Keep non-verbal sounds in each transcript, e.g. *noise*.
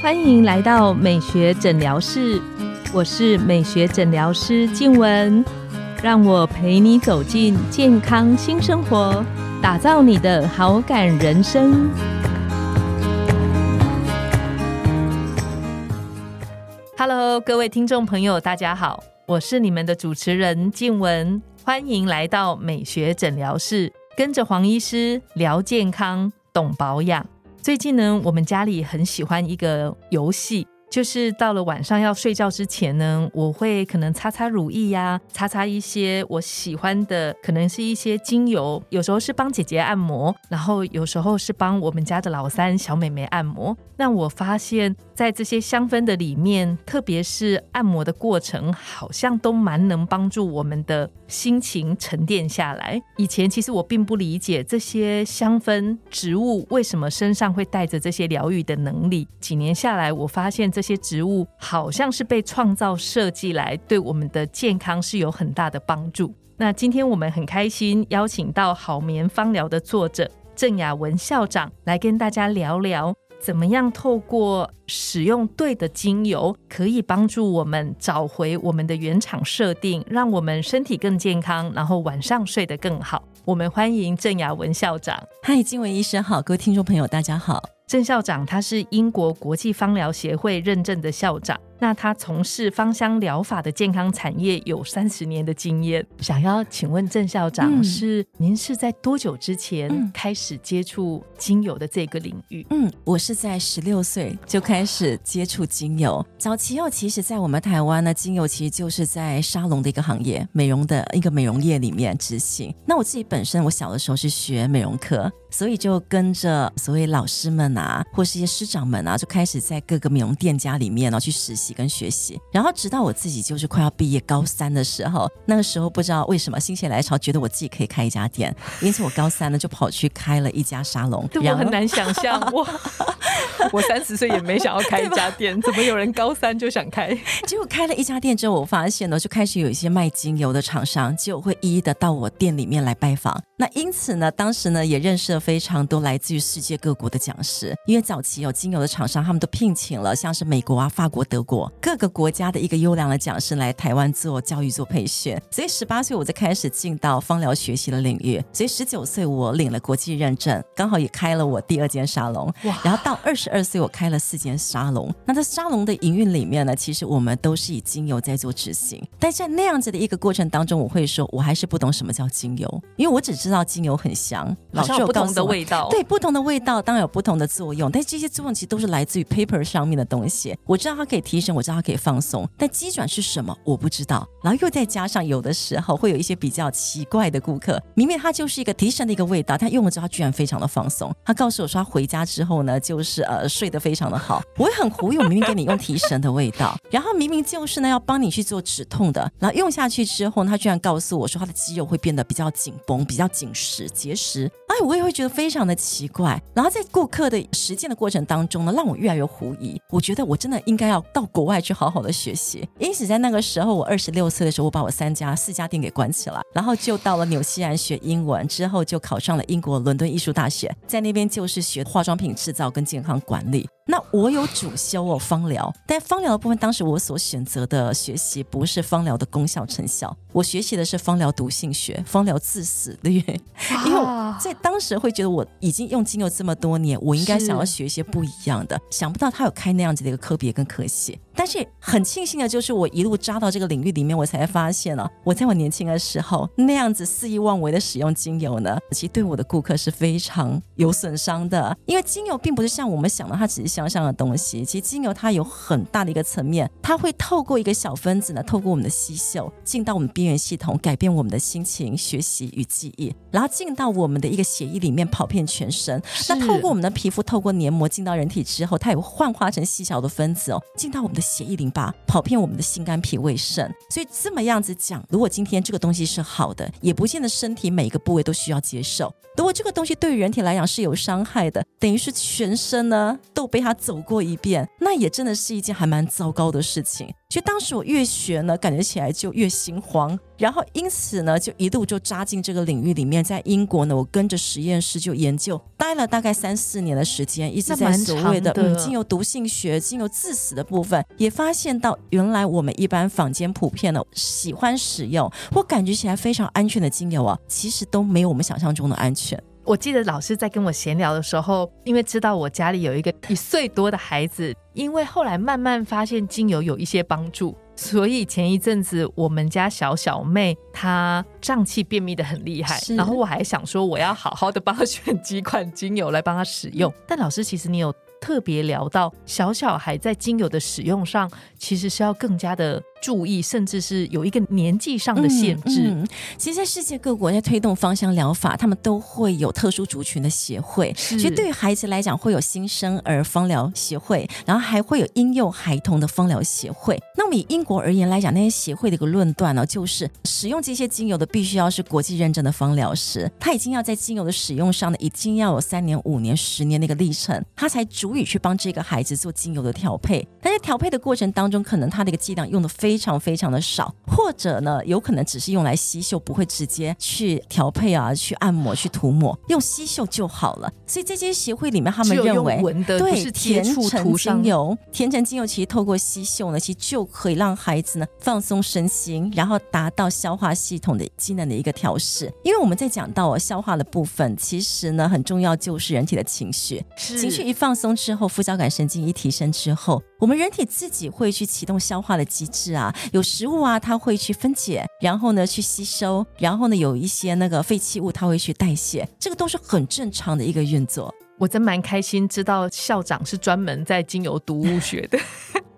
欢迎来到美学诊疗室，我是美学诊疗师静文，让我陪你走进健康新生活，打造你的好感人生。Hello，各位听众朋友，大家好，我是你们的主持人静文，欢迎来到美学诊疗室，跟着黄医师聊健康，懂保养。最近呢，我们家里很喜欢一个游戏，就是到了晚上要睡觉之前呢，我会可能擦擦乳液呀，擦擦一些我喜欢的，可能是一些精油，有时候是帮姐姐按摩，然后有时候是帮我们家的老三小妹妹按摩。那我发现。在这些香氛的里面，特别是按摩的过程，好像都蛮能帮助我们的心情沉淀下来。以前其实我并不理解这些香氛植物为什么身上会带着这些疗愈的能力。几年下来，我发现这些植物好像是被创造设计来对我们的健康是有很大的帮助。那今天我们很开心邀请到好眠芳疗的作者郑雅文校长来跟大家聊聊。怎么样透过使用对的精油，可以帮助我们找回我们的原厂设定，让我们身体更健康，然后晚上睡得更好？我们欢迎郑雅文校长。嗨，金文医生好，各位听众朋友大家好。郑校长他是英国国际芳疗协会认证的校长。那他从事芳香疗法的健康产业有三十年的经验，想要请问郑校长，是您是在多久之前开始接触精油的这个领域？嗯，我是在十六岁就开始接触精油。早期哦，其实，在我们台湾呢，精油其实就是在沙龙的一个行业，美容的一个美容业里面执行。那我自己本身，我小的时候是学美容科，所以就跟着所谓老师们啊，或是一些师长们啊，就开始在各个美容店家里面呢去实习。跟学习，然后直到我自己就是快要毕业高三的时候，那个时候不知道为什么心血来潮，觉得我自己可以开一家店，因此我高三呢就跑去开了一家沙龙。我很难想象，哇，*laughs* 我三十岁也没想要开一家店，怎么有人高三就想开？*laughs* 结果开了一家店之后，我发现呢，就开始有一些卖精油的厂商就会一一的到我店里面来拜访。那因此呢，当时呢也认识了非常多来自于世界各国的讲师，因为早期有精油的厂商，他们都聘请了像是美国啊、法国、德国。各个国家的一个优良的讲师来台湾做教育、做培训，所以十八岁我就开始进到芳疗学习的领域，所以十九岁我领了国际认证，刚好也开了我第二间沙龙。哇！然后到二十二岁我开了四间沙龙。那在沙龙的营运里面呢，其实我们都是以精油在做执行，但在那样子的一个过程当中，我会说我还是不懂什么叫精油，因为我只知道精油很香，老师有不同的味道，对不同的味道当然有不同的作用，但这些作用其实都是来自于 paper 上面的东西。我知道它可以提升。我知道它可以放松，但基转是什么我不知道。然后又再加上有的时候会有一些比较奇怪的顾客，明明他就是一个提神的一个味道，他用了之后居然非常的放松。他告诉我说他回家之后呢，就是呃睡得非常的好。我也很忽悠，明明给你用提神的味道，然后明明就是呢要帮你去做止痛的，然后用下去之后，他居然告诉我说他的肌肉会变得比较紧绷、比较紧实、结实。哎，我也会觉得非常的奇怪。然后在顾客的实践的过程当中呢，让我越来越狐疑。我觉得我真的应该要到国外去好好的学习。因此，在那个时候，我二十六岁的时候，我把我三家、四家店给关起来，然后就到了纽西兰学英文，之后就考上了英国伦敦艺术大学，在那边就是学化妆品制造跟健康管理。那我有主修哦芳疗，但芳疗的部分，当时我所选择的学习不是芳疗的功效成效，我学习的是芳疗毒性学、芳疗致死率。因为在当时会觉得我已经用精油这么多年，我应该想要学一些不一样的，想不到他有开那样子的一个科别跟科系。但是很庆幸的就是，我一路扎到这个领域里面，我才发现了，我在我年轻的时候那样子肆意妄为的使用精油呢，其实对我的顾客是非常有损伤的。因为精油并不是像我们想的，它只是。香香的东西，其实精油它有很大的一个层面，它会透过一个小分子呢，透过我们的吸嗅进到我们边缘系统，改变我们的心情、学习与记忆，然后进到我们的一个血液里面，跑遍全身。那透过我们的皮肤，透过黏膜进到人体之后，它也会幻化成细小的分子哦，进到我们的血液淋巴，跑遍我们的心肝脾胃肾。所以这么样子讲，如果今天这个东西是好的，也不见得身体每一个部位都需要接受。如果这个东西对于人体来讲是有伤害的，等于是全身呢都被它。走过一遍，那也真的是一件还蛮糟糕的事情。所以当时我越学呢，感觉起来就越心慌。然后因此呢，就一路就扎进这个领域里面。在英国呢，我跟着实验室就研究，待了大概三四年的时间，一直在所谓的嗯精油毒性学、精油致死的部分，也发现到原来我们一般坊间普遍的喜欢使用或感觉起来非常安全的精油啊，其实都没有我们想象中的安全。我记得老师在跟我闲聊的时候，因为知道我家里有一个一岁多的孩子，因为后来慢慢发现精油有一些帮助，所以前一阵子我们家小小妹她胀气便秘的很厉害，然后我还想说我要好好的帮她选几款精油来帮她使用。但老师其实你有特别聊到小小孩在精油的使用上，其实是要更加的。注意，甚至是有一个年纪上的限制。嗯嗯、其实，在世界各国在推动芳香疗法，他们都会有特殊族群的协会。其实，对于孩子来讲，会有新生儿芳疗协会，然后还会有婴幼孩童的芳疗协会。那么，以英国而言来讲，那些协会的一个论断呢，就是使用这些精油的，必须要是国际认证的芳疗师，他已经要在精油的使用上呢，已经要有三年、五年、十年的一个历程，他才足以去帮这个孩子做精油的调配。但在调配的过程当中，可能他的一个剂量用的非常非常的少，或者呢，有可能只是用来吸嗅，不会直接去调配啊，去按摩、去涂抹，用吸嗅就好了。所以这些协会里面，他们认为，对甜橙精油，甜橙精油其实透过吸嗅呢，其实就可以让孩子呢放松身心，然后达到消化系统的机能的一个调试。因为我们在讲到哦消化的部分，其实呢很重要，就是人体的情绪，情绪一放松之后，副交感神经一提升之后，我们人体自己会去启动消化的机制啊。有食物啊，它会去分解，然后呢去吸收，然后呢有一些那个废弃物，它会去代谢，这个都是很正常的一个运作。我真蛮开心，知道校长是专门在精油毒物学的。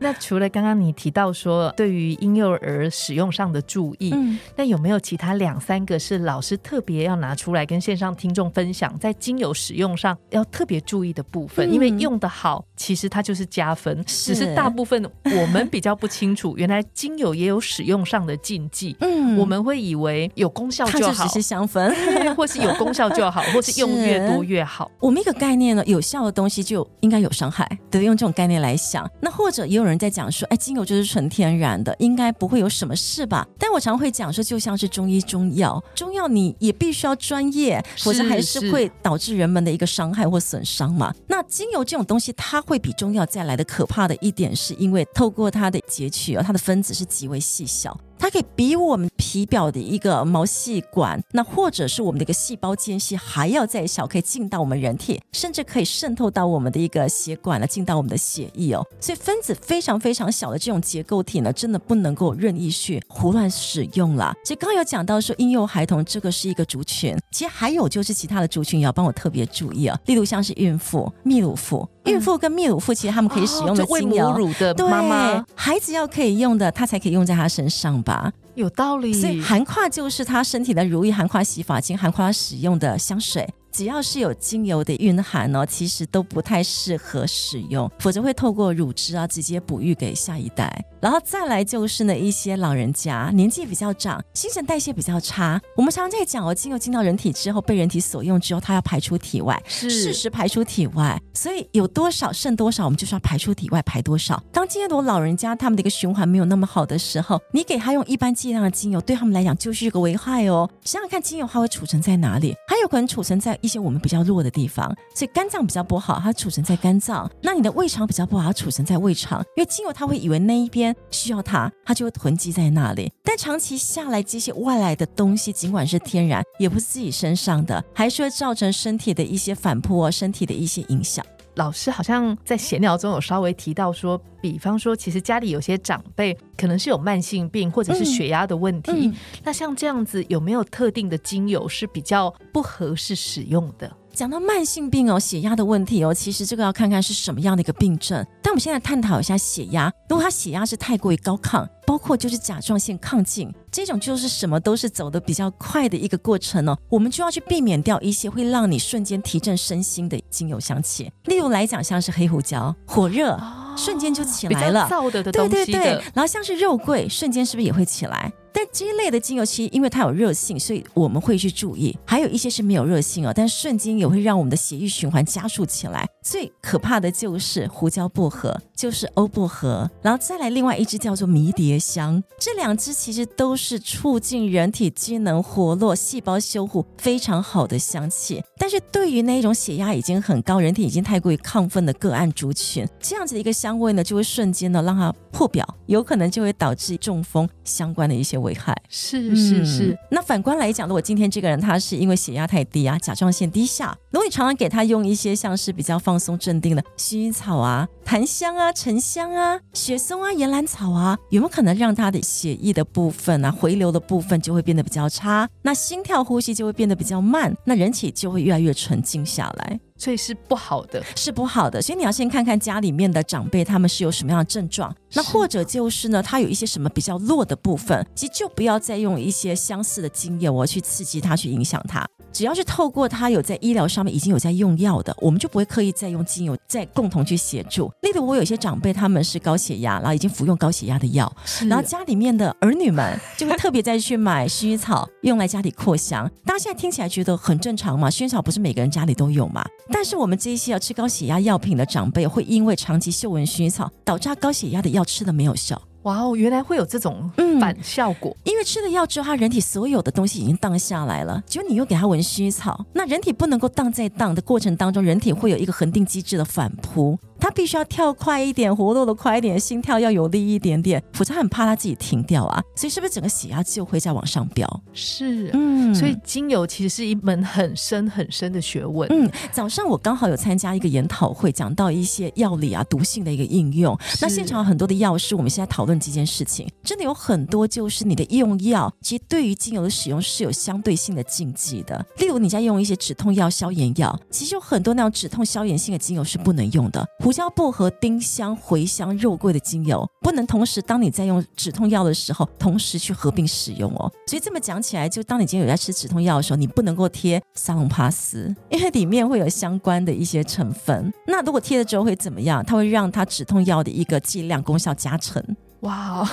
那除了刚刚你提到说对于婴幼儿使用上的注意，嗯，那有没有其他两三个是老师特别要拿出来跟线上听众分享，在精油使用上要特别注意的部分？嗯、因为用的好，其实它就是加分，只是大部分我们比较不清楚，*laughs* 原来精油也有使用上的禁忌。嗯，我们会以为有功效就好，只是香氛，*laughs* 或是有功效就好，*laughs* 或是用越多越好。我们一个概念呢，有效的东西就应该有伤害，对，用这种概念来想。那或者也有人。人在讲说，哎，精油就是纯天然的，应该不会有什么事吧？但我常会讲说，就像是中医中药，中药你也必须要专业，否则还是会导致人们的一个伤害或损伤嘛。那精油这种东西，它会比中药再来的可怕的一点，是因为透过它的截取哦，它的分子是极为细小。它可以比我们皮表的一个毛细管，那或者是我们的一个细胞间隙还要再小，可以进到我们人体，甚至可以渗透到我们的一个血管了，进到我们的血液哦。所以分子非常非常小的这种结构体呢，真的不能够任意去胡乱使用了。其实刚刚有讲到说婴幼孩童这个是一个族群，其实还有就是其他的族群也要帮我特别注意啊，例如像是孕妇、泌乳妇。孕妇跟泌乳妇其实他们可以使用的精油，乳的妈妈，孩子要可以用的，他才可以用在他身上吧？有道理。所以含跨就是他身体的如意，含跨洗发精，含跨使用的香水。只要是有精油的蕴含哦，其实都不太适合使用，否则会透过乳汁啊直接哺育给下一代。然后再来就是呢，一些老人家年纪比较长，新陈代谢比较差。我们常常在讲哦，精油进到人体之后，被人体所用之后，它要排出体外，适时排出体外。所以有多少剩多少，我们就是要排出体外，排多少。当今天的老人家他们的一个循环没有那么好的时候，你给他用一般剂量的精油，对他们来讲就是一个危害哦。想想看，精油它会储存在哪里？它有可能储存在一些我们比较弱的地方，所以肝脏比较不好，它储存在肝脏；那你的胃肠比较不好，它储存在胃肠。因为精油它会以为那一边需要它，它就会囤积在那里。但长期下来，这些外来的东西，尽管是天然，也不是自己身上的，还是会造成身体的一些反扑，身体的一些影响。老师好像在闲聊中有稍微提到说，比方说，其实家里有些长辈可能是有慢性病或者是血压的问题，那像这样子有没有特定的精油是比较不合适使用的？讲到慢性病哦，血压的问题哦，其实这个要看看是什么样的一个病症。但我们现在探讨一下血压，如果他血压是太过于高亢，包括就是甲状腺亢进这种，就是什么都是走的比较快的一个过程哦，我们就要去避免掉一些会让你瞬间提振身心的精油香气。例如来讲，像是黑胡椒，火热。瞬间就起来了，燥的的对对对，然后像是肉桂，瞬间是不是也会起来？但这一类的精油其实因为它有热性，所以我们会去注意。还有一些是没有热性哦，但瞬间也会让我们的血液循环加速起来。最可怕的就是胡椒薄荷，就是欧薄荷，然后再来另外一支叫做迷迭香。这两支其实都是促进人体机能活络、细胞修护非常好的香气。但是对于那一种血压已经很高、人体已经太过于亢奋的个案族群，这样子的一个香味呢，就会瞬间呢让它破表，有可能就会导致中风相关的一些危害。是是是。那反观来讲，如果今天这个人他是因为血压太低啊，甲状腺低下，如果你常常给他用一些像是比较放松镇定的薰衣草啊、檀香啊、沉香啊、雪松啊、岩兰草啊，有没有可能让他的血液的部分啊、回流的部分就会变得比较差？那心跳、呼吸就会变得比较慢，那人体就会越来越沉静下来。所以是不好的，是不好的。所以你要先看看家里面的长辈他们是有什么样的症状，那或者就是呢，他有一些什么比较弱的部分，其实就不要再用一些相似的经验，我去刺激他，去影响他。只要是透过他有在医疗上面已经有在用药的，我们就不会刻意再用精油再共同去协助。例如我有些长辈他们是高血压，然后已经服用高血压的药，然后家里面的儿女们就会特别再去买薰衣草用来家里扩香。大家现在听起来觉得很正常嘛？薰衣草不是每个人家里都有嘛？但是我们这一些要吃高血压药品的长辈，会因为长期嗅闻薰衣草，导致他高血压的药吃的没有效。哇哦，原来会有这种反效果。因为吃了药之后，他人体所有的东西已经荡下来了，结果你又给他闻薰衣草，那人体不能够荡在荡的过程当中，人体会有一个恒定机制的反扑。他必须要跳快一点，活动的快一点，心跳要有力一点点，否则很怕他自己停掉啊。所以是不是整个血压就会在往上飙？是，嗯，所以精油其实是一门很深很深的学问。嗯，早上我刚好有参加一个研讨会，讲到一些药理啊、毒性的一个应用。那现场很多的药师，我们现在讨论这件事情，真的有很多就是你的用药，其实对于精油的使用是有相对性的禁忌的。例如你在用一些止痛药、消炎药，其实有很多那种止痛消炎性的精油是不能用的。胡椒、薄荷、丁香、茴香、肉桂的精油不能同时，当你在用止痛药的时候，同时去合并使用哦。所以这么讲起来，就当你今天有在吃止痛药的时候，你不能够贴沙龙帕斯，因为里面会有相关的一些成分。那如果贴了之后会怎么样？它会让它止痛药的一个剂量功效加成。哇，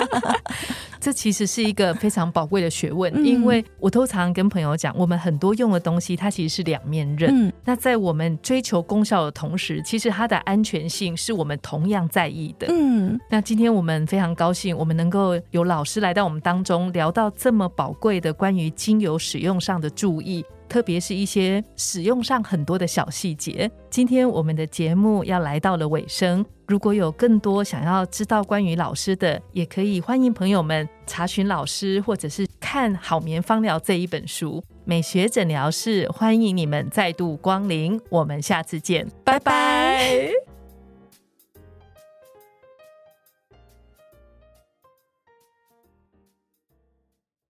*laughs* *laughs* 这其实是一个非常宝贵的学问，因为我都常跟朋友讲，我们很多用的东西，它其实是两面刃。那在我们追求功效的同时，其实它的安全性是我们同样在意的。嗯，那今天我们非常高兴，我们能够有老师来到我们当中，聊到这么宝贵的关于精油使用上的注意。特别是一些使用上很多的小细节。今天我们的节目要来到了尾声，如果有更多想要知道关于老师的，也可以欢迎朋友们查询老师，或者是看《好眠方疗》这一本书。美学诊疗室欢迎你们再度光临，我们下次见，拜拜。*laughs*